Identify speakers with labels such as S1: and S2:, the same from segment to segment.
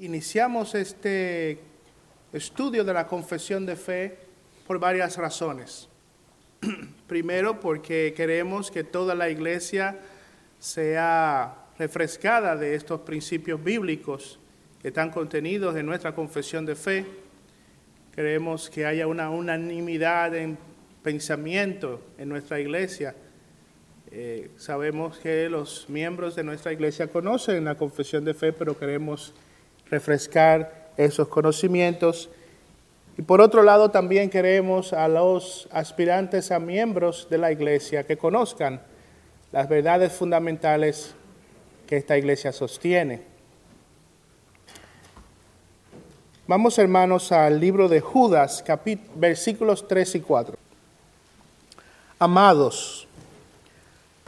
S1: Iniciamos este estudio de la confesión de fe por varias razones. Primero, porque queremos que toda la iglesia sea refrescada de estos principios bíblicos que están contenidos en nuestra confesión de fe. Queremos que haya una unanimidad en pensamiento en nuestra iglesia. Eh, sabemos que los miembros de nuestra iglesia conocen la confesión de fe, pero queremos refrescar esos conocimientos. Y por otro lado, también queremos a los aspirantes a miembros de la iglesia que conozcan las verdades fundamentales que esta iglesia sostiene. Vamos hermanos al libro de Judas, versículos 3 y 4. Amados,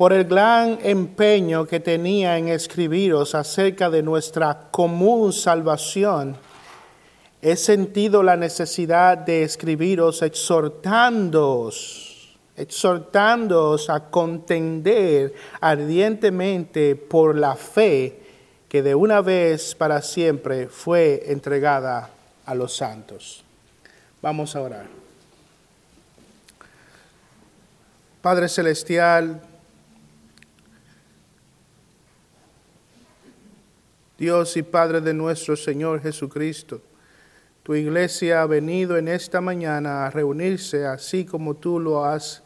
S1: por el gran empeño que tenía en escribiros acerca de nuestra común salvación, he sentido la necesidad de escribiros exhortándoos, exhortándoos a contender ardientemente por la fe que de una vez para siempre fue entregada a los santos. Vamos a orar. Padre Celestial, Dios y Padre de nuestro Señor Jesucristo, tu iglesia ha venido en esta mañana a reunirse así como tú lo has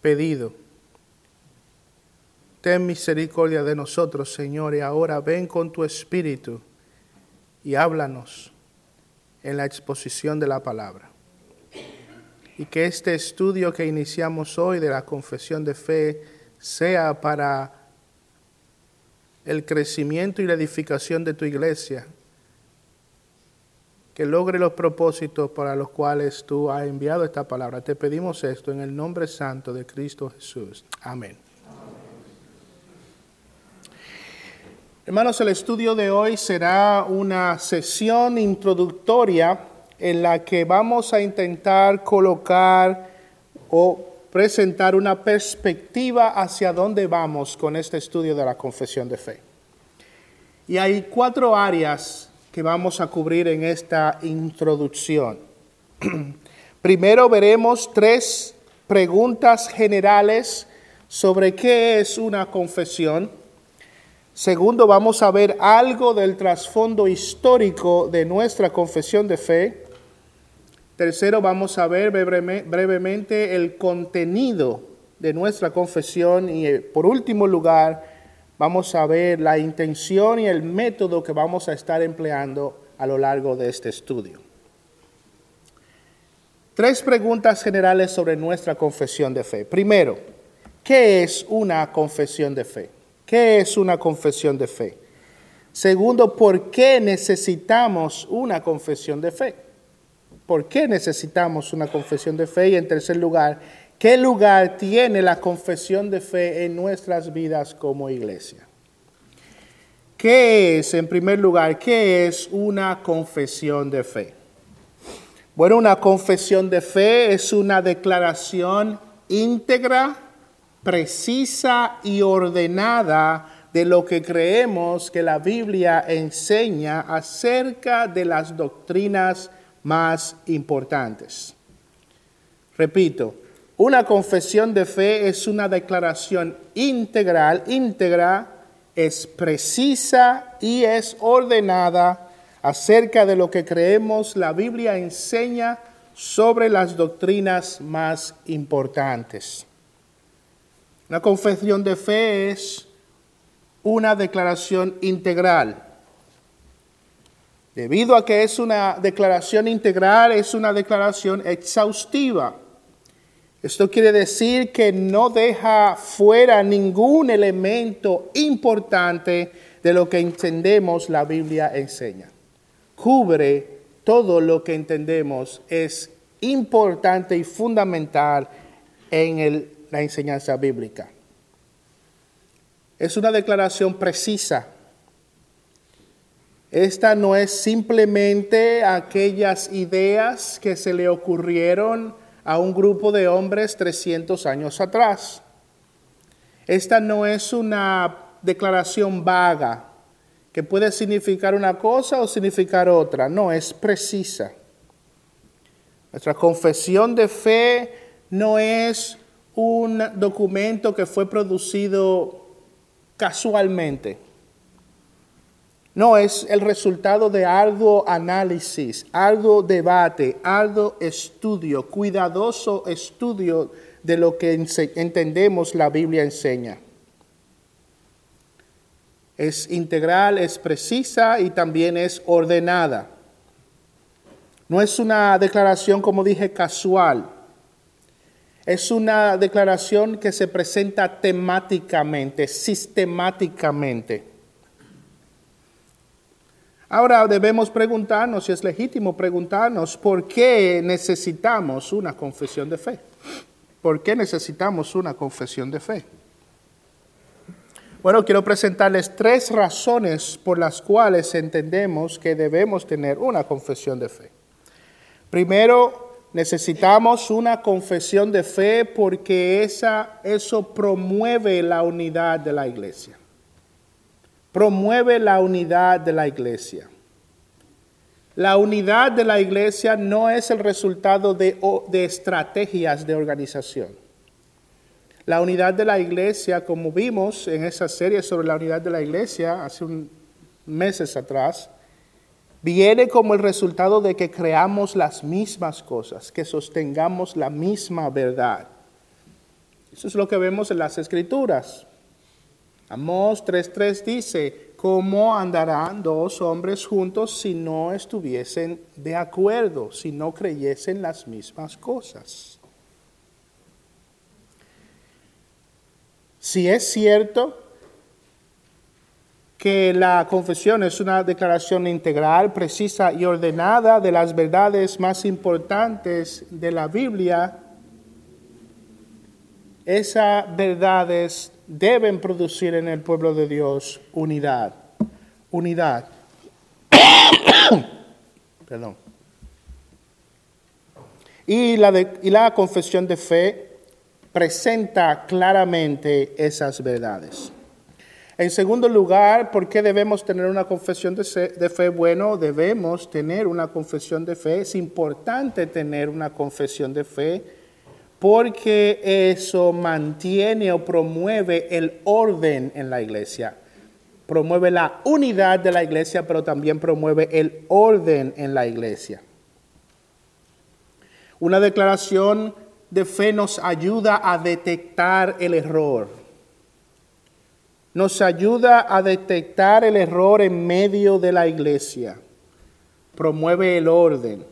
S1: pedido. Ten misericordia de nosotros, Señor, y ahora ven con tu espíritu y háblanos en la exposición de la palabra. Y que este estudio que iniciamos hoy de la confesión de fe sea para el crecimiento y la edificación de tu iglesia, que logre los propósitos para los cuales tú has enviado esta palabra. Te pedimos esto en el nombre santo de Cristo Jesús. Amén. Hermanos, el estudio de hoy será una sesión introductoria en la que vamos a intentar colocar o presentar una perspectiva hacia dónde vamos con este estudio de la confesión de fe. Y hay cuatro áreas que vamos a cubrir en esta introducción. Primero veremos tres preguntas generales sobre qué es una confesión. Segundo, vamos a ver algo del trasfondo histórico de nuestra confesión de fe. Tercero, vamos a ver brevemente el contenido de nuestra confesión y eh, por último lugar, vamos a ver la intención y el método que vamos a estar empleando a lo largo de este estudio. Tres preguntas generales sobre nuestra confesión de fe. Primero, ¿qué es una confesión de fe? ¿Qué es una confesión de fe? Segundo, ¿por qué necesitamos una confesión de fe? ¿Por qué necesitamos una confesión de fe? Y en tercer lugar, ¿qué lugar tiene la confesión de fe en nuestras vidas como iglesia? ¿Qué es, en primer lugar, qué es una confesión de fe? Bueno, una confesión de fe es una declaración íntegra, precisa y ordenada de lo que creemos que la Biblia enseña acerca de las doctrinas más importantes. Repito, una confesión de fe es una declaración integral, íntegra, es precisa y es ordenada acerca de lo que creemos la Biblia enseña sobre las doctrinas más importantes. Una confesión de fe es una declaración integral Debido a que es una declaración integral, es una declaración exhaustiva. Esto quiere decir que no deja fuera ningún elemento importante de lo que entendemos la Biblia enseña. Cubre todo lo que entendemos es importante y fundamental en la enseñanza bíblica. Es una declaración precisa esta no es simplemente aquellas ideas que se le ocurrieron a un grupo de hombres 300 años atrás. Esta no es una declaración vaga que puede significar una cosa o significar otra. No, es precisa. Nuestra confesión de fe no es un documento que fue producido casualmente. No, es el resultado de arduo análisis, arduo debate, arduo estudio, cuidadoso estudio de lo que entendemos la Biblia enseña. Es integral, es precisa y también es ordenada. No es una declaración, como dije, casual. Es una declaración que se presenta temáticamente, sistemáticamente. Ahora debemos preguntarnos, si es legítimo preguntarnos, ¿por qué necesitamos una confesión de fe? ¿Por qué necesitamos una confesión de fe? Bueno, quiero presentarles tres razones por las cuales entendemos que debemos tener una confesión de fe. Primero, necesitamos una confesión de fe porque esa, eso promueve la unidad de la iglesia. Promueve la unidad de la iglesia. La unidad de la iglesia no es el resultado de, de, estrategias de organización. La unidad de la iglesia, como vimos en esa serie sobre la unidad de la iglesia hace meses atrás, viene como el resultado de que creamos las mismas cosas, que sostengamos la misma verdad. Eso es lo que vemos en las escrituras. Amós 3.3 dice, ¿cómo andarán dos hombres juntos si no estuviesen de acuerdo, si no creyesen las mismas cosas? Si es cierto que la confesión es una declaración integral, precisa y ordenada de las verdades más importantes de la Biblia, esas verdades deben producir en el pueblo de Dios unidad. Unidad. Perdón. Y la, y la confesión de fe presenta claramente esas verdades. En segundo lugar, ¿por qué debemos tener una confesión de fe? Bueno, debemos tener una confesión de fe. Es importante tener una confesión de fe porque eso mantiene o promueve el orden en la iglesia. Promueve la unidad de la iglesia, pero también promueve el orden en la iglesia. Una declaración de fe nos ayuda a detectar el error nos ayuda a detectar el error en medio de la iglesia, promueve el orden.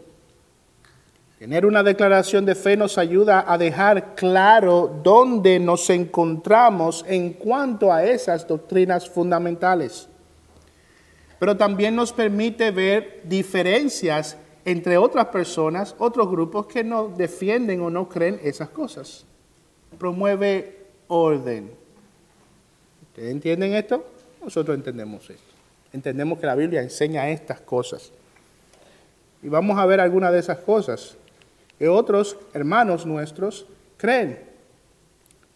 S1: Tener una declaración de fe nos ayuda a dejar claro dónde nos encontramos en cuanto a esas doctrinas fundamentales. Pero también nos permite ver diferencias entre otras personas, otros grupos que no defienden o no creen esas cosas. Promueve orden. ¿Ustedes entienden esto? Nosotros entendemos esto. Entendemos que la Biblia enseña estas cosas. Y vamos a ver algunas de esas cosas que otros hermanos nuestros creen.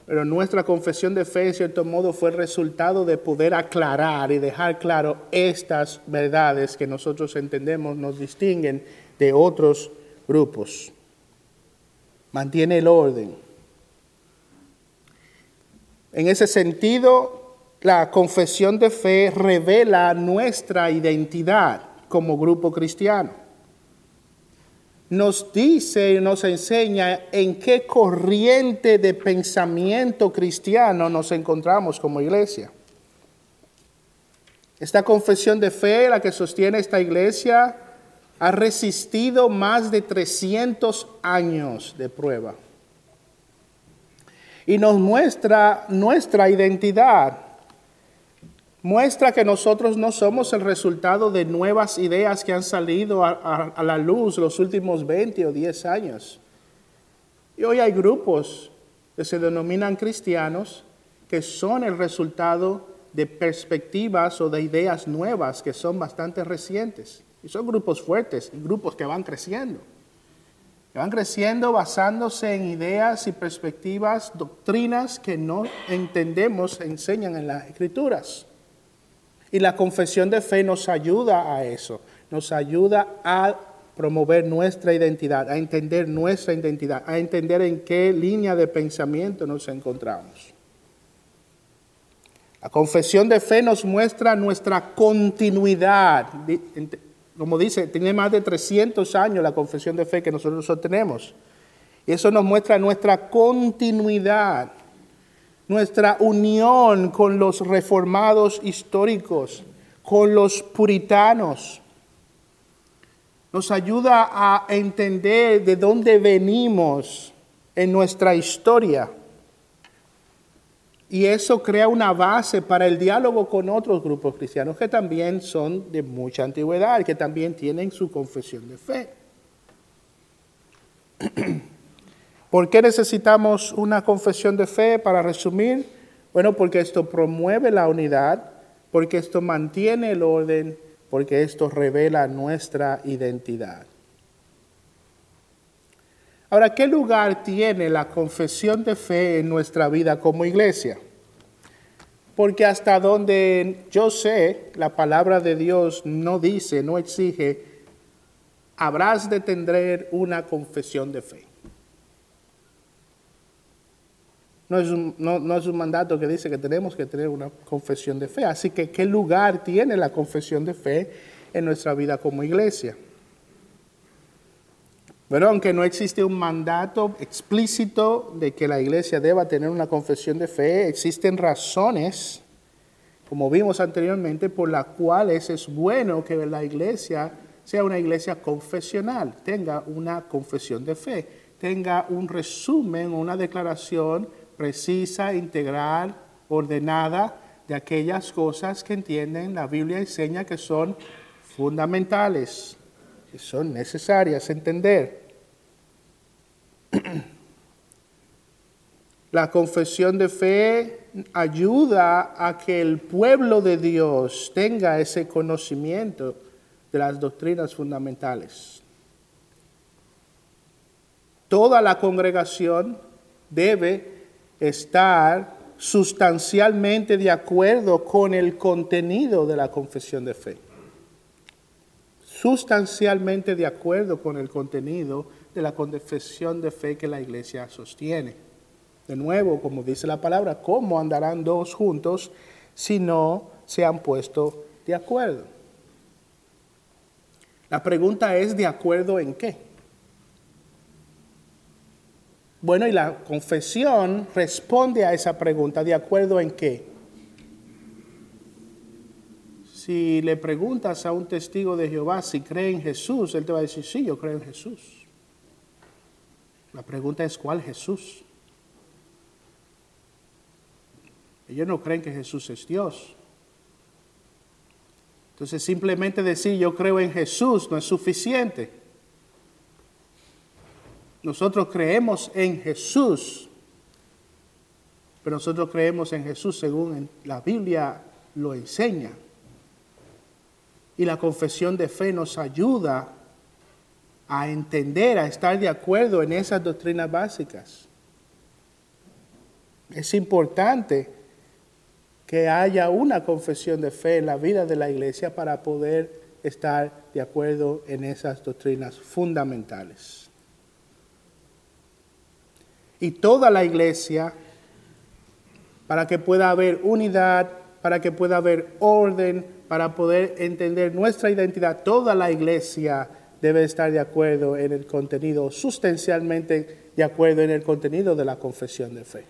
S1: Pero nuestra confesión de fe, en cierto modo, fue el resultado de poder aclarar y dejar claro estas verdades que nosotros entendemos nos distinguen de otros grupos. Mantiene el orden. En ese sentido, la confesión de fe revela nuestra identidad como grupo cristiano. Nos dice y nos enseña en qué corriente de pensamiento cristiano nos encontramos como iglesia. Esta confesión de fe, la que sostiene esta iglesia, ha resistido más de 300 años de prueba. Y nos muestra nuestra identidad muestra que nosotros no somos el resultado de nuevas ideas que han salido a, la luz los últimos 20 o 10 años. Y hoy hay grupos que se denominan cristianos que son el resultado de perspectivas o de ideas nuevas que son bastante recientes. Y son grupos fuertes, grupos que van creciendo. Que van creciendo basándose en ideas y perspectivas, doctrinas que no entendemos, enseñan en las escrituras. Y la confesión de fe nos ayuda a eso, nos ayuda a promover nuestra identidad, a entender nuestra identidad, a entender en qué línea de pensamiento nos encontramos. La confesión de fe nos muestra nuestra continuidad. Como dice, tiene más de 300 años la confesión de fe que nosotros tenemos. Y eso nos muestra nuestra continuidad nuestra unión con los reformados históricos, con los puritanos. Nos ayuda a entender de dónde venimos en nuestra historia. Y eso crea una base para el diálogo con otros grupos cristianos que también son de mucha antigüedad, que también tienen su confesión de fe. ¿Por qué necesitamos una confesión de fe? Para resumir, bueno, porque esto promueve la unidad, porque esto mantiene el orden, porque esto revela nuestra identidad. Ahora, ¿qué lugar tiene la confesión de fe en nuestra vida como iglesia? Porque hasta donde yo sé, la palabra de Dios no dice, no exige, habrás de tener una confesión de fe. No es, un, no, es un mandato que dice que tenemos que tener una confesión de fe. Así que, ¿qué lugar tiene la confesión de fe en nuestra vida como iglesia? Bueno, aunque no existe un mandato explícito de que la iglesia deba tener una confesión de fe, existen razones, como vimos anteriormente, por las cuales es bueno que la iglesia sea una iglesia confesional, tenga una confesión de fe, tenga un resumen, una declaración precisa, integral, ordenada de aquellas cosas que entienden la Biblia enseña que son fundamentales, que son necesarias entender. La confesión de fe ayuda a que el pueblo de Dios tenga ese conocimiento de las doctrinas fundamentales. Toda la congregación debe estar sustancialmente de acuerdo con el contenido de la confesión de fe. Sustancialmente de acuerdo con el contenido de la confesión de fe que la iglesia sostiene. De nuevo, como dice la palabra, ¿cómo andarán dos juntos si no se han puesto de acuerdo? La pregunta es, ¿de acuerdo en qué? Bueno, y la confesión responde a esa pregunta, ¿de acuerdo en qué? Si le preguntas a un testigo de Jehová si cree en Jesús, él te va a decir, sí, yo creo en Jesús. La pregunta es, ¿cuál Jesús? Ellos no creen que Jesús es Dios. Entonces simplemente decir yo creo en Jesús no es suficiente. Nosotros creemos en Jesús, pero nosotros creemos en Jesús según la Biblia lo enseña. Y la confesión de fe nos ayuda a entender, a estar de acuerdo en esas doctrinas básicas. Es importante que haya una confesión de fe en la vida de la iglesia para poder estar de acuerdo en esas doctrinas fundamentales y toda la iglesia para que pueda haber unidad, para que pueda haber orden, para poder entender nuestra identidad. Toda la iglesia debe estar de acuerdo en el contenido, sustancialmente de acuerdo en el contenido de la confesión de fe.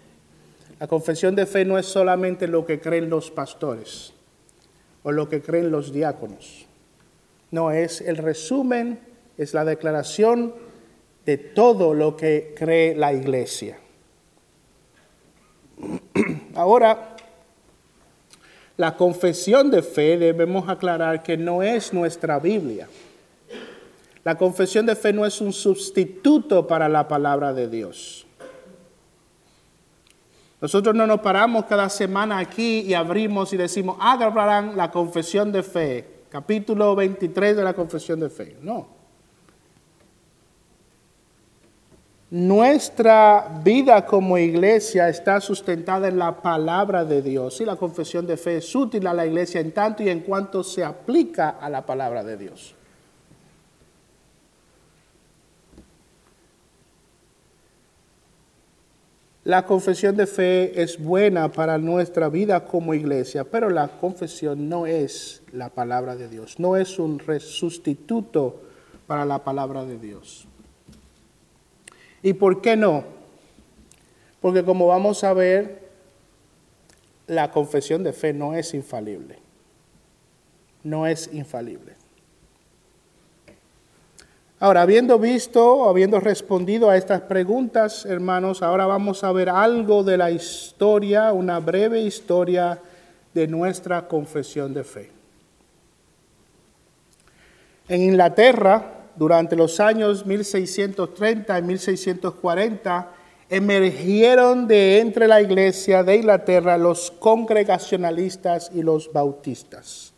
S1: La confesión de fe no es solamente lo que creen los pastores o lo que creen los diáconos. No, es el resumen, es la declaración de todo lo que cree la iglesia. Ahora, la confesión de fe debemos aclarar que no es nuestra Biblia. La confesión de fe no es un sustituto para la palabra de Dios. Nosotros no nos paramos cada semana aquí y abrimos y decimos, agarrarán la confesión de fe, capítulo 23 de la confesión de fe. No. Nuestra vida como iglesia está sustentada en la palabra de Dios y la confesión de fe es útil a la iglesia en tanto y en cuanto se aplica a la palabra de Dios. La confesión de fe es buena para nuestra vida como iglesia, pero la confesión no es la palabra de Dios, no es un sustituto para la palabra de Dios. ¿Y por qué no? Porque como vamos a ver, la confesión de fe no es infalible. No es infalible. Ahora, habiendo visto, habiendo respondido a estas preguntas, hermanos, ahora vamos a ver algo de la historia, una breve historia de nuestra confesión de fe. En Inglaterra, durante los años 1630 y 1640, emergieron de entre la iglesia de Inglaterra los congregacionalistas y los bautistas.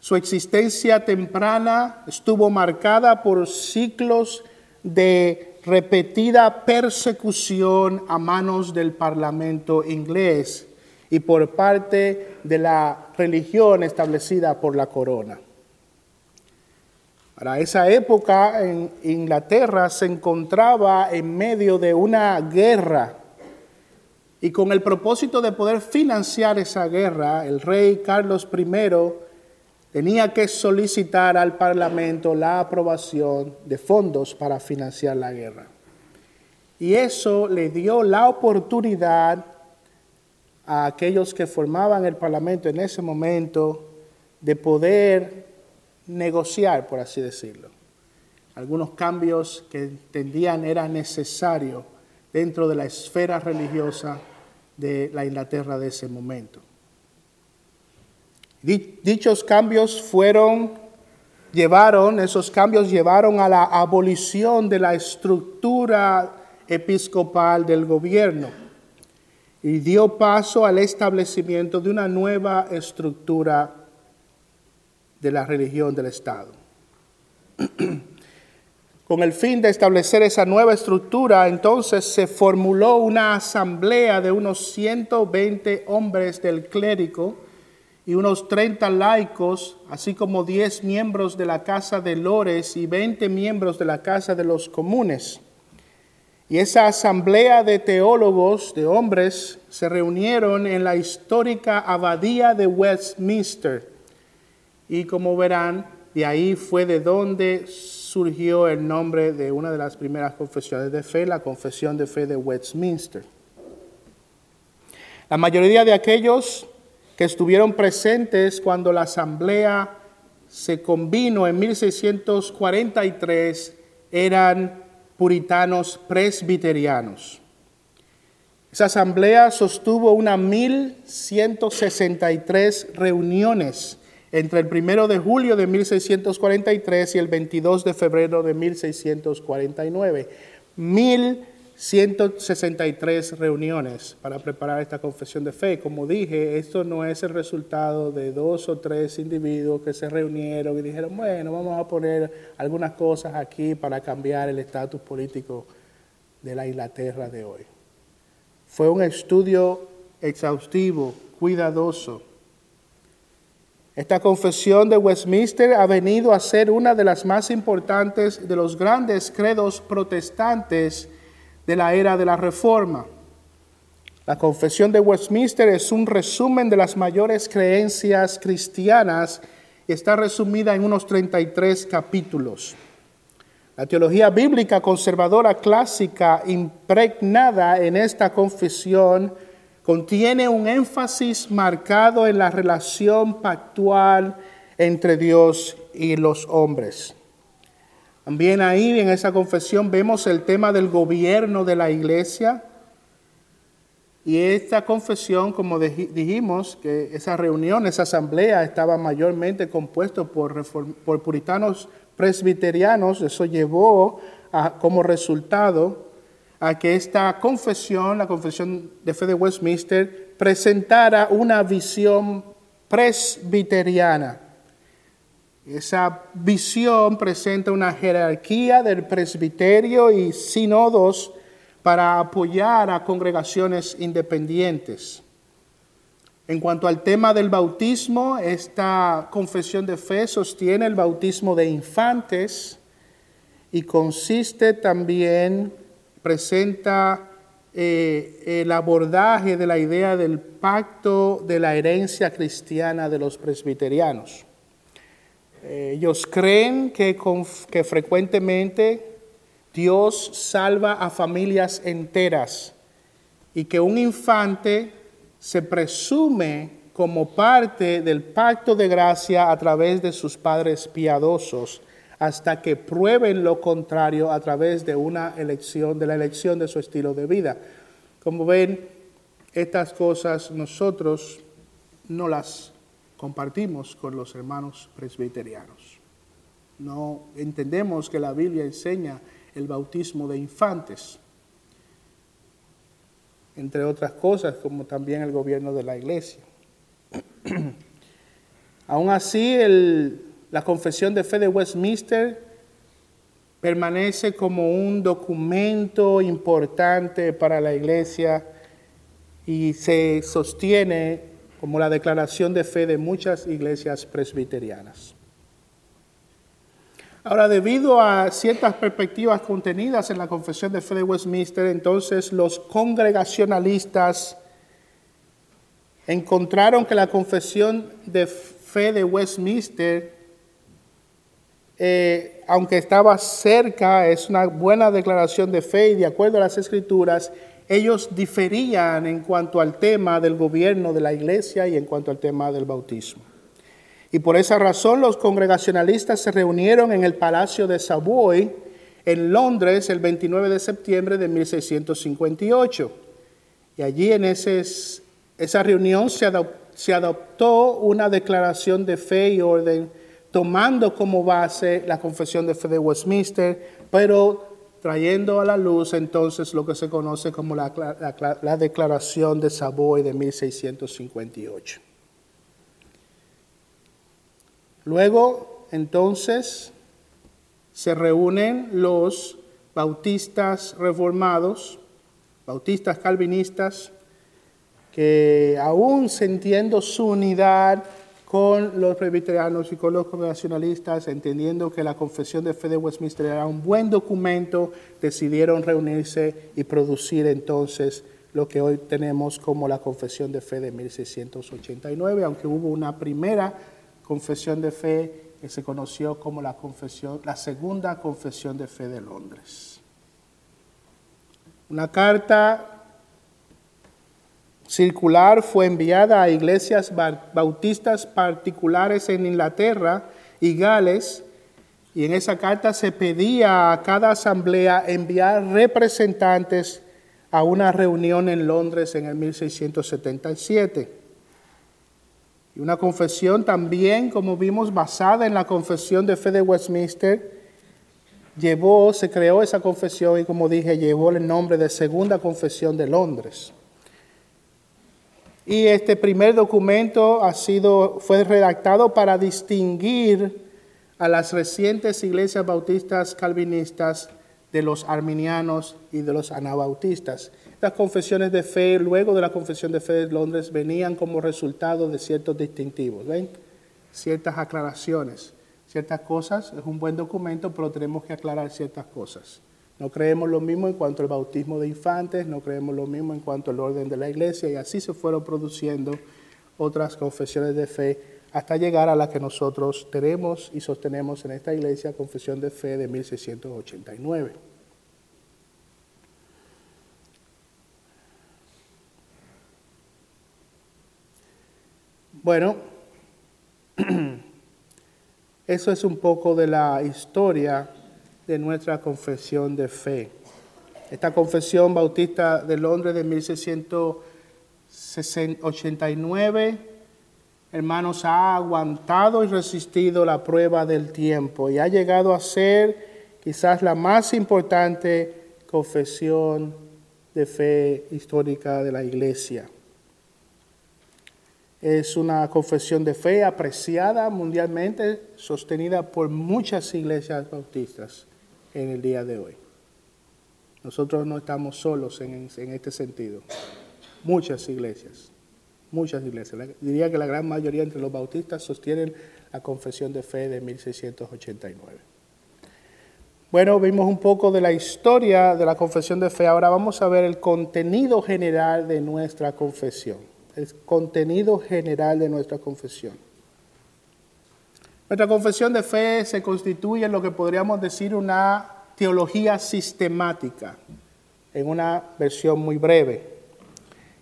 S1: Su existencia temprana estuvo marcada por ciclos de repetida persecución a manos del Parlamento inglés y por parte de la religión establecida por la corona. Para esa época en Inglaterra se encontraba en medio de una guerra y con el propósito de poder financiar esa guerra, el rey Carlos I tenía que solicitar al Parlamento la aprobación de fondos para financiar la guerra. Y eso le dio la oportunidad a aquellos que formaban el Parlamento en ese momento de poder negociar, por así decirlo. Algunos cambios que entendían era necesario dentro de la esfera religiosa de la Inglaterra de ese momento. Dichos cambios fueron, llevaron, esos cambios llevaron a la abolición de la estructura episcopal del gobierno y dio paso al establecimiento de una nueva estructura de la religión del Estado. Con el fin de establecer esa nueva estructura, entonces se formuló una asamblea de unos 120 hombres del clérigo y unos 30 laicos, así como 10 miembros de la Casa de Lores y 20 miembros de la Casa de los Comunes. Y esa asamblea de teólogos, de hombres, se reunieron en la histórica abadía de Westminster y como verán, de ahí fue de donde surgió el nombre de una de las primeras confesiones de fe, la Confesión de Fe de Westminster. La mayoría de aquellos que estuvieron presentes cuando la asamblea se convino en 1643 eran puritanos presbiterianos. Esa asamblea sostuvo una 1163 reuniones entre el 1 de julio de 1643 y el 22 de febrero de 1649. 1163 reuniones para preparar esta confesión de fe. Como dije, esto no es el resultado de dos o tres individuos que se reunieron y dijeron, bueno, vamos a poner algunas cosas aquí para cambiar el estatus político de la Inglaterra de hoy. Fue un estudio exhaustivo, cuidadoso, esta confesión de Westminster ha venido a ser una de las más importantes de los grandes credos protestantes de la era de la Reforma. La confesión de Westminster es un resumen de las mayores creencias cristianas y está resumida en unos 33 capítulos. La teología bíblica conservadora clásica impregnada en esta confesión contiene un énfasis marcado en la relación pactual entre Dios y los hombres. También ahí en esa confesión vemos el tema del gobierno de la iglesia. Y esta confesión, como dijimos, que esa reunión, esa asamblea estaba mayormente compuesto por, por puritanos presbiterianos, eso llevó a, como resultado a que esta confesión, la confesión de fe de Westminster, presentara una visión presbiteriana. Esa visión presenta una jerarquía del presbiterio y sínodos para apoyar a congregaciones independientes. En cuanto al tema del bautismo, esta confesión de fe sostiene el bautismo de infantes y consiste también, presenta eh, el abordaje de la idea del pacto de la herencia cristiana de los presbiterianos. Eh, ellos creen que, que frecuentemente Dios salva a familias enteras y que un infante se presume como parte del pacto de gracia a través de sus padres piadosos hasta que prueben lo contrario a través de una elección, de la elección de su estilo de vida. Como ven, estas cosas nosotros no las compartimos con los hermanos presbiterianos. No entendemos que la Biblia enseña el bautismo de infantes entre otras cosas, como también el gobierno de la iglesia. Aún así, la confesión de fe de Westminster permanece como un documento importante para la iglesia y se sostiene como la declaración de fe de muchas iglesias presbiterianas. Ahora, debido a ciertas perspectivas contenidas en la Confesión de Fe de Westminster, entonces los congregacionalistas encontraron que la Confesión de Fe de Westminster, eh, aunque estaba cerca, es una buena declaración de fe y de acuerdo a las escrituras, ellos diferían en cuanto al tema del gobierno de la iglesia y en cuanto al tema del bautismo. Y por esa razón los congregacionalistas se reunieron en el Palacio de Savoy, en Londres, el 29 de septiembre de 1658. Y allí en esa reunión se adoptó una declaración de fe y orden, tomando como base la confesión de fe de Westminster, pero trayendo a la luz entonces lo que se conoce como la, la, la Declaración de Savoy de 1658. Luego, entonces, se reúnen los bautistas reformados, bautistas calvinistas, que aún sintiendo su unidad con los presbiterianos y con los congregacionalistas, entendiendo que la confesión de fe de Westminster era un buen documento, decidieron reunirse y producir entonces lo que hoy tenemos como la confesión de fe de 1689, aunque hubo una primera confesión de fe que se conoció como la, confesión, la segunda confesión de fe de Londres. Una carta circular fue enviada a iglesias bautistas particulares en Inglaterra y Gales, y en esa carta se pedía a cada asamblea enviar representantes a una reunión en Londres en el 1677. Y una confesión también, como vimos, basada en la confesión de fe de Westminster, llevó, se creó esa confesión y como dije, llevó el nombre de Segunda Confesión de Londres. Y este primer documento ha sido, fue redactado para distinguir a las recientes iglesias bautistas calvinistas de los arminianos y de los anabautistas. Las confesiones de fe, luego de la confesión de fe de Londres, venían como resultado de ciertos distintivos, ¿ven? Ciertas aclaraciones, ciertas cosas. Es un buen documento, pero tenemos que aclarar ciertas cosas. No creemos lo mismo en cuanto al bautismo de infantes, no creemos lo mismo en cuanto al orden de la iglesia, y así se fueron produciendo otras confesiones de fe hasta llegar a la que nosotros tenemos y sostenemos en esta iglesia, confesión de fe de 1689. Bueno, eso es un poco de la historia de nuestra confesión de fe. Esta confesión bautista de Londres de 1689, hermanos, ha aguantado y resistido la prueba del tiempo y ha llegado a ser quizás la más importante confesión de fe histórica de la iglesia. Es una confesión de fe apreciada mundialmente, sostenida por muchas iglesias bautistas en el día de hoy. Nosotros no estamos solos en, este sentido. Muchas iglesias, muchas iglesias. Diría que la gran mayoría entre los bautistas sostienen la confesión de fe de 1689. Bueno, vimos un poco de la historia de la confesión de fe. Ahora vamos a ver el contenido general de nuestra confesión. El contenido general de nuestra confesión. Nuestra confesión de fe se constituye en lo que podríamos decir una teología sistemática, en una versión muy breve.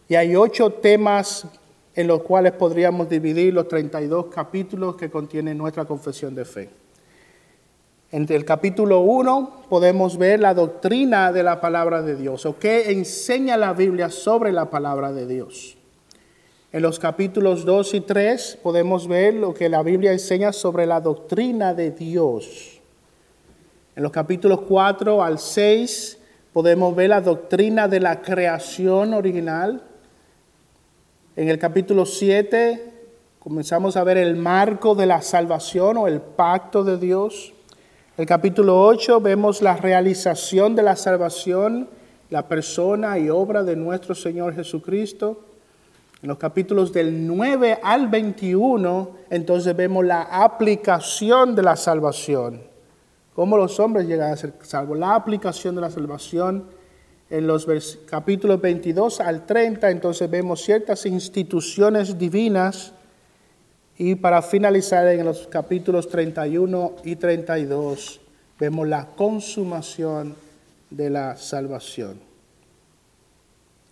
S1: Y hay ocho temas en los cuales podríamos dividir los 32 capítulos que contiene nuestra confesión de fe. En el capítulo 1 podemos ver la doctrina de la palabra de Dios o qué enseña la Biblia sobre la palabra de Dios. En los capítulos 2 y 3 podemos ver lo que la Biblia enseña sobre la doctrina de Dios. En los capítulos 4 al 6 podemos ver la doctrina de la creación original. En el capítulo 7 comenzamos a ver el marco de la salvación o el pacto de Dios. El capítulo 8 vemos la realización de la salvación, la persona y obra de nuestro Señor Jesucristo. En los capítulos del 9 al 21, entonces vemos la aplicación de la salvación. Cómo los hombres llegan a ser salvos. La aplicación de la salvación. En los capítulos 22 al 30, entonces vemos ciertas instituciones divinas y para finalizar en los capítulos 31 y 32 vemos la consumación de la salvación.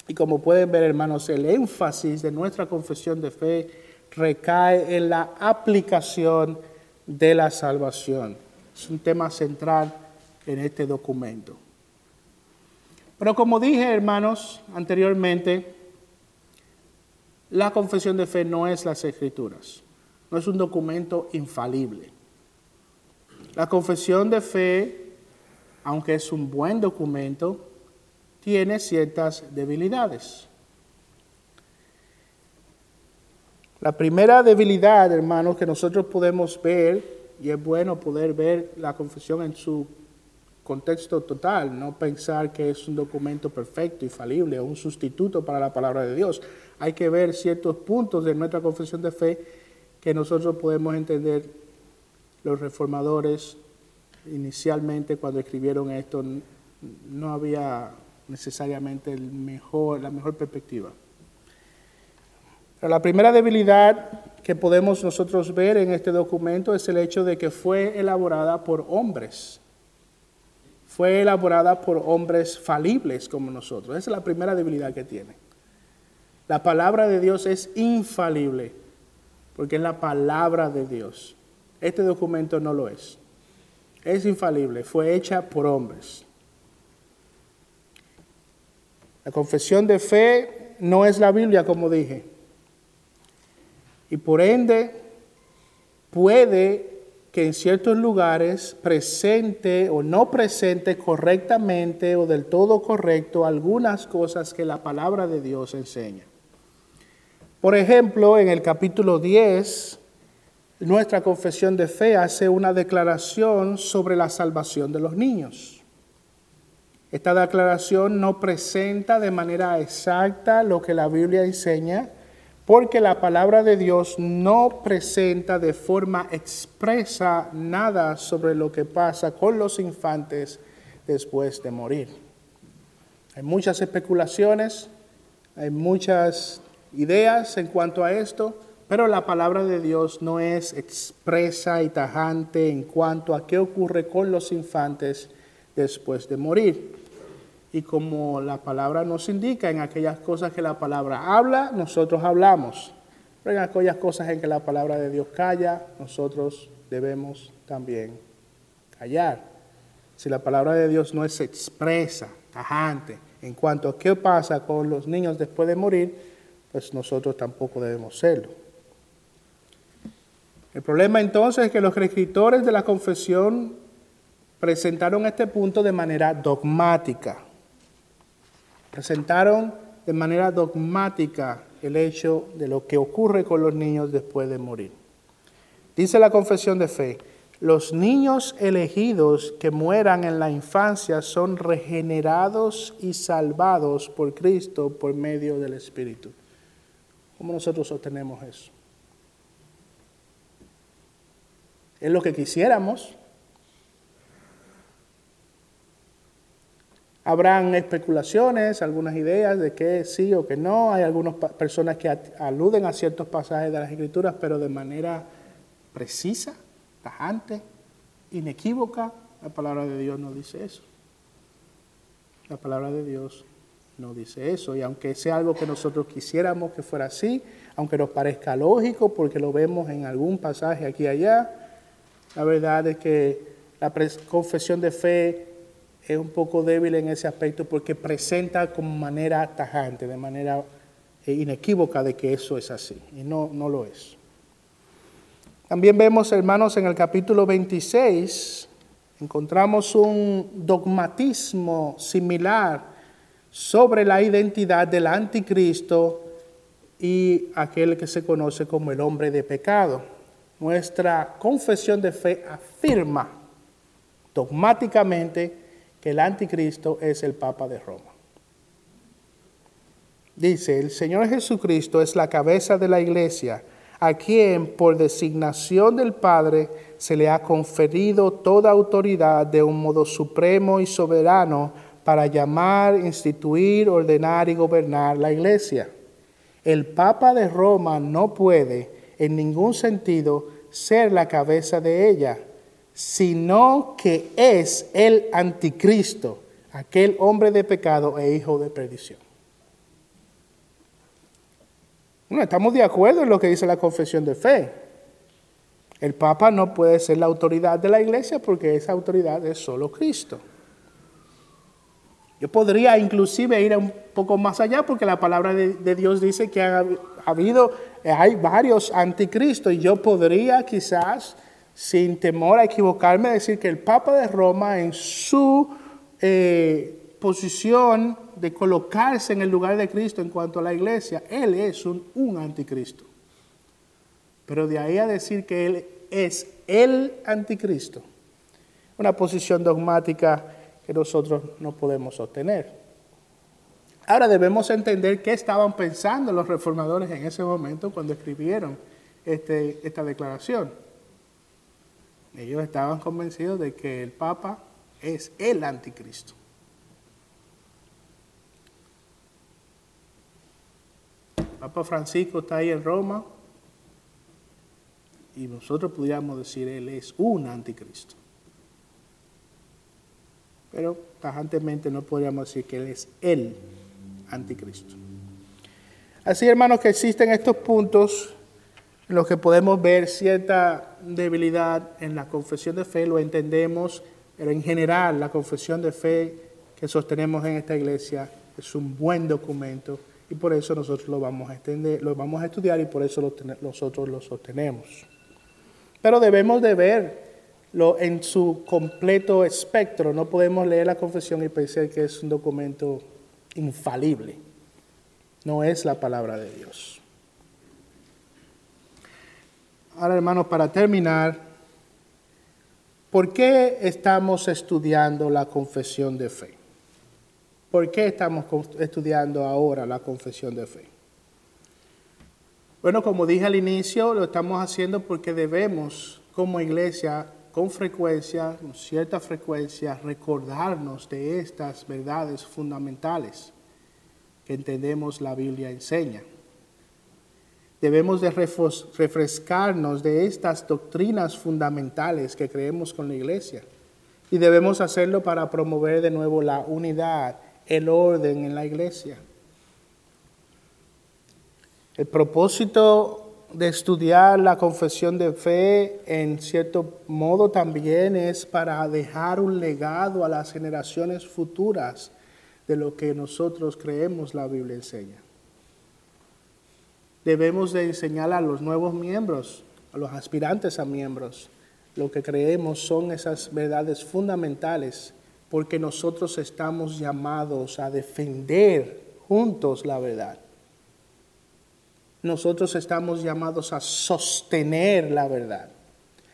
S1: Y como pueden ver, hermanos, el énfasis de nuestra confesión de fe recae en la aplicación de la salvación. Es un tema central en este documento. Pero como dije, hermanos, anteriormente, la confesión de fe no es las escrituras no es un documento infalible. La confesión de fe, aunque es un buen documento, tiene ciertas debilidades. La primera debilidad, hermanos, que nosotros podemos ver, y es bueno poder ver la confesión en su contexto total, no pensar que es un documento perfecto, infalible o un sustituto para la palabra de Dios. Hay que ver ciertos puntos de nuestra confesión de fe que nosotros podemos entender los reformadores inicialmente cuando escribieron esto no había necesariamente el mejor, la mejor perspectiva. Pero la primera debilidad que podemos nosotros ver en este documento es el hecho de que fue elaborada por hombres. Fue elaborada por hombres falibles como nosotros. Esa es la primera debilidad que tiene. La palabra de Dios es infalible porque es la palabra de Dios. Este documento no lo es. Es infalible, fue hecha por hombres. La confesión de fe no es la Biblia, como dije. Y por ende, puede que en ciertos lugares presente o no presente correctamente o del todo correcto algunas cosas que la palabra de Dios enseña. Por ejemplo, en el capítulo 10, nuestra confesión de fe hace una declaración sobre la salvación de los niños. Esta declaración no presenta de manera exacta lo que la Biblia enseña, porque la palabra de Dios no presenta de forma expresa nada sobre lo que pasa con los infantes después de morir. Hay muchas especulaciones, hay muchas ideas en cuanto a esto, pero la palabra de Dios no es expresa y tajante en cuanto a qué ocurre con los infantes después de morir. Y como la palabra nos indica en aquellas cosas que la palabra habla, nosotros hablamos. Pero en aquellas cosas en que la palabra de Dios calla, nosotros debemos también callar. Si la palabra de Dios no es expresa, tajante, en cuanto a qué pasa con los niños después de morir, pues nosotros tampoco debemos serlo. El problema entonces es que los escritores de la confesión presentaron este punto de manera dogmática. Presentaron de manera dogmática el hecho de lo que ocurre con los niños después de morir. Dice la confesión de fe, los niños elegidos que mueran en la infancia son regenerados y salvados por Cristo por medio del Espíritu. ¿Cómo nosotros obtenemos eso? Es lo que quisiéramos. Habrán especulaciones, algunas ideas de que sí o que no. Hay algunas personas que aluden a ciertos pasajes de las Escrituras, pero de manera precisa, tajante, inequívoca. La palabra de Dios no dice eso. La palabra de Dios no dice eso. Y aunque sea algo que nosotros quisiéramos que fuera así, aunque nos parezca lógico porque lo vemos en algún pasaje aquí y allá, la verdad es que la confesión de fe es un poco débil en ese aspecto porque presenta como manera tajante, de manera eh, inequívoca de que eso es así. Y no, no lo es. También vemos, hermanos, en el capítulo 26, encontramos un dogmatismo similar sobre la identidad del anticristo y aquel que se conoce como el hombre de pecado. Nuestra confesión de fe afirma dogmáticamente que el anticristo es el Papa de Roma. Dice, el Señor Jesucristo es la cabeza de la iglesia, a quien por designación del Padre se le ha conferido toda autoridad de un modo supremo y soberano para llamar, instituir, ordenar y gobernar la iglesia. El Papa de Roma no puede en ningún sentido ser la cabeza de ella, sino que es el anticristo, aquel hombre de pecado e hijo de perdición. Bueno, estamos de acuerdo en lo que dice la confesión de fe. El Papa no puede ser la autoridad de la iglesia porque esa autoridad es solo Cristo. Yo podría inclusive ir un poco más allá porque la palabra de, Dios dice que ha, habido, hay varios anticristos y yo podría quizás, sin temor a equivocarme, decir que el Papa de Roma en su eh, posición de colocarse en el lugar de Cristo en cuanto a la iglesia, él es un, anticristo. Pero de ahí a decir que él es el anticristo, una posición dogmática que nosotros no podemos obtener. Ahora debemos entender qué estaban pensando los reformadores en ese momento cuando escribieron este, esta declaración. Ellos estaban convencidos de que el Papa es el anticristo. Papa Francisco está ahí en Roma y nosotros podríamos decir él es un anticristo pero tajantemente no podríamos decir que Él es el anticristo. Así, hermanos, que existen estos puntos en los que podemos ver cierta debilidad en la confesión de fe, lo entendemos, pero en general la confesión de fe que sostenemos en esta iglesia es un buen documento y por eso nosotros lo vamos a, entender, lo vamos a estudiar y por eso nosotros lo sostenemos. Pero debemos de ver en su completo espectro. No podemos leer la confesión y pensar que es un documento infalible. No es la palabra de Dios. Ahora, hermanos, para terminar, ¿por qué estamos estudiando la confesión de fe? ¿Por qué estamos estudiando ahora la confesión de fe? Bueno, como dije al inicio, lo estamos haciendo porque debemos, como iglesia, con frecuencia, con cierta frecuencia, recordarnos de estas verdades fundamentales que entendemos la Biblia enseña. Debemos de refrescarnos de estas doctrinas fundamentales que creemos con la iglesia y debemos hacerlo para promover de nuevo la unidad, el orden en la iglesia. El propósito de estudiar la confesión de fe en cierto modo también es para dejar un legado a las generaciones futuras de lo que nosotros creemos la Biblia enseña. Debemos de enseñar a los nuevos miembros, a los aspirantes a miembros, lo que creemos son esas verdades fundamentales, porque nosotros estamos llamados a defender juntos la verdad. nosotros estamos llamados a sostener la verdad,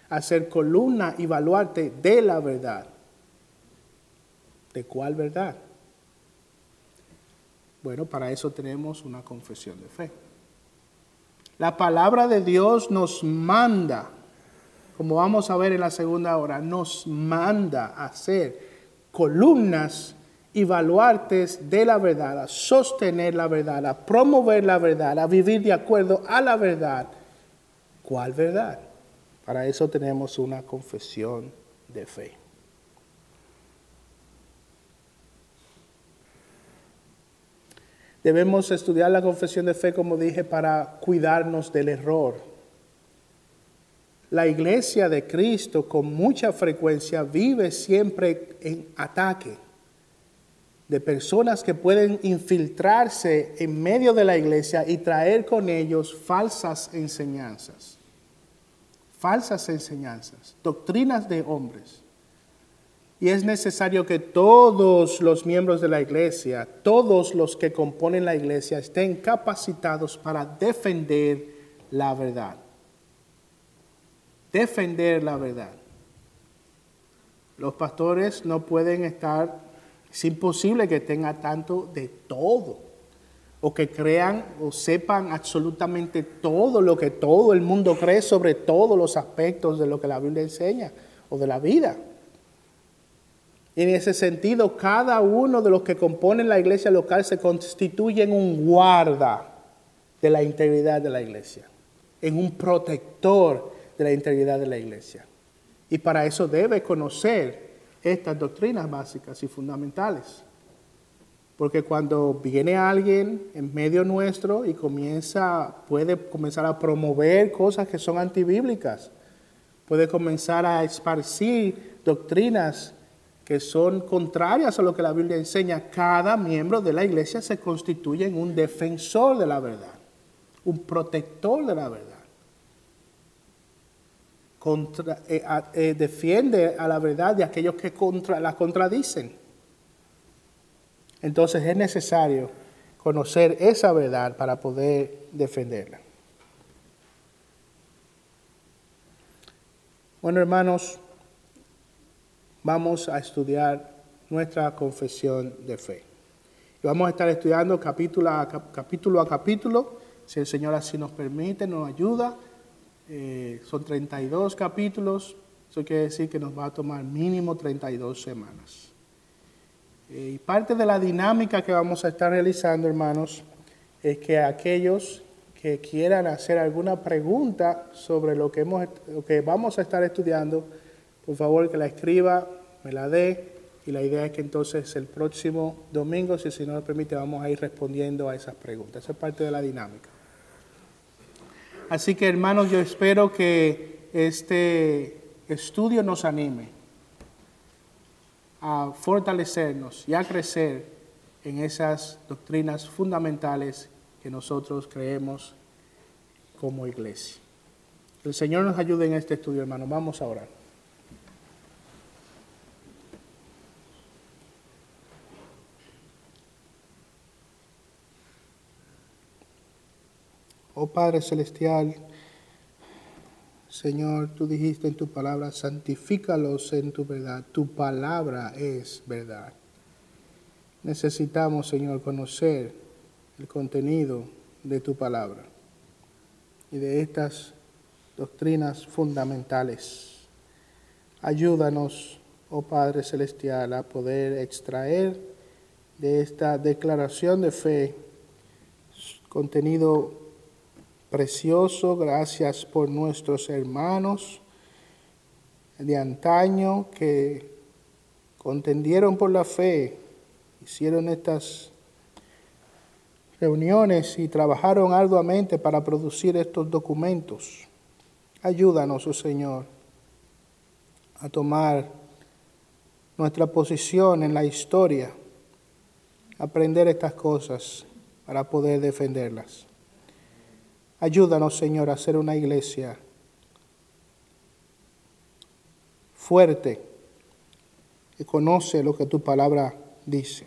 S1: a ser columna y baluarte de la verdad. ¿De cuál verdad? Bueno, para eso tenemos una confesión de fe. La palabra de Dios nos manda, como vamos a ver en la segunda hora, nos manda a ser columnas y baluartes de la verdad, a sostener la verdad, a promover la verdad, a vivir de acuerdo a la verdad. ¿Cuál verdad? Para eso tenemos una confesión de fe. Debemos estudiar la confesión de fe, como dije, para cuidarnos del error. La iglesia de Cristo con mucha frecuencia vive siempre en ataque de personas que pueden infiltrarse en medio de la iglesia y traer con ellos falsas enseñanzas. Falsas enseñanzas, doctrinas de hombres. Y es necesario que todos los miembros de la iglesia, todos los que componen la iglesia, estén capacitados para defender la verdad. Defender la verdad. Los pastores no pueden estar, es imposible que tengan tanto de todo, o que crean o sepan absolutamente todo lo que todo el mundo cree sobre todos los aspectos de lo que la Biblia enseña o de la vida. En ese sentido, cada uno de los que componen la iglesia local se constituye en un guarda de la integridad de la iglesia, en un protector de la integridad de la iglesia. Y para eso debe conocer estas doctrinas básicas y fundamentales. Porque cuando viene alguien en medio nuestro y comienza, puede comenzar a promover cosas que son antibíblicas, puede comenzar a esparcir doctrinas que son contrarias a lo que la Biblia enseña, cada miembro de la iglesia se constituye en un defensor de la verdad, un protector de la verdad. Eh, eh, defiende a la verdad de aquellos que contra, la contradicen. Entonces es necesario conocer esa verdad para poder defenderla. Bueno, hermanos, vamos a estudiar nuestra confesión de fe. Y vamos a estar estudiando capítulo a, capítulo a capítulo, si el Señor así nos permite, nos ayuda. Eh, son 32 capítulos, eso quiere decir que nos va a tomar mínimo 32 semanas. Eh, y parte de la dinámica que vamos a estar realizando, hermanos, es que aquellos que quieran hacer alguna pregunta sobre lo que, hemos, lo que vamos a estar estudiando, por favor que la escriba, me la dé y la idea es que entonces el próximo domingo, si el Señor nos permite, vamos a ir respondiendo a esas preguntas. Esa es parte de la dinámica. Así que hermanos, yo espero que este estudio nos anime a fortalecernos y a crecer en esas doctrinas fundamentales que nosotros creemos como iglesia. El Señor nos ayude en este estudio, hermanos. Vamos a orar. Oh Padre Celestial, Señor, tú dijiste en tu palabra, santifícalos en tu verdad. Tu palabra es verdad. Necesitamos, Señor, conocer el contenido de tu palabra y de estas doctrinas fundamentales. Ayúdanos, oh Padre Celestial, a poder extraer de esta declaración de fe contenido precioso, gracias por nuestros hermanos de antaño que contendieron por la fe, hicieron estas reuniones y trabajaron arduamente para producir estos documentos. Ayúdanos, oh Señor, a tomar nuestra posición en la historia, aprender estas cosas para poder defenderlas. Ayúdanos, Señor, a ser una iglesia fuerte que conoce lo que tu palabra dice.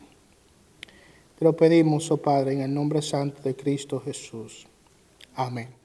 S1: Te lo pedimos, oh Padre, en el nombre santo de Cristo Jesús. Amén.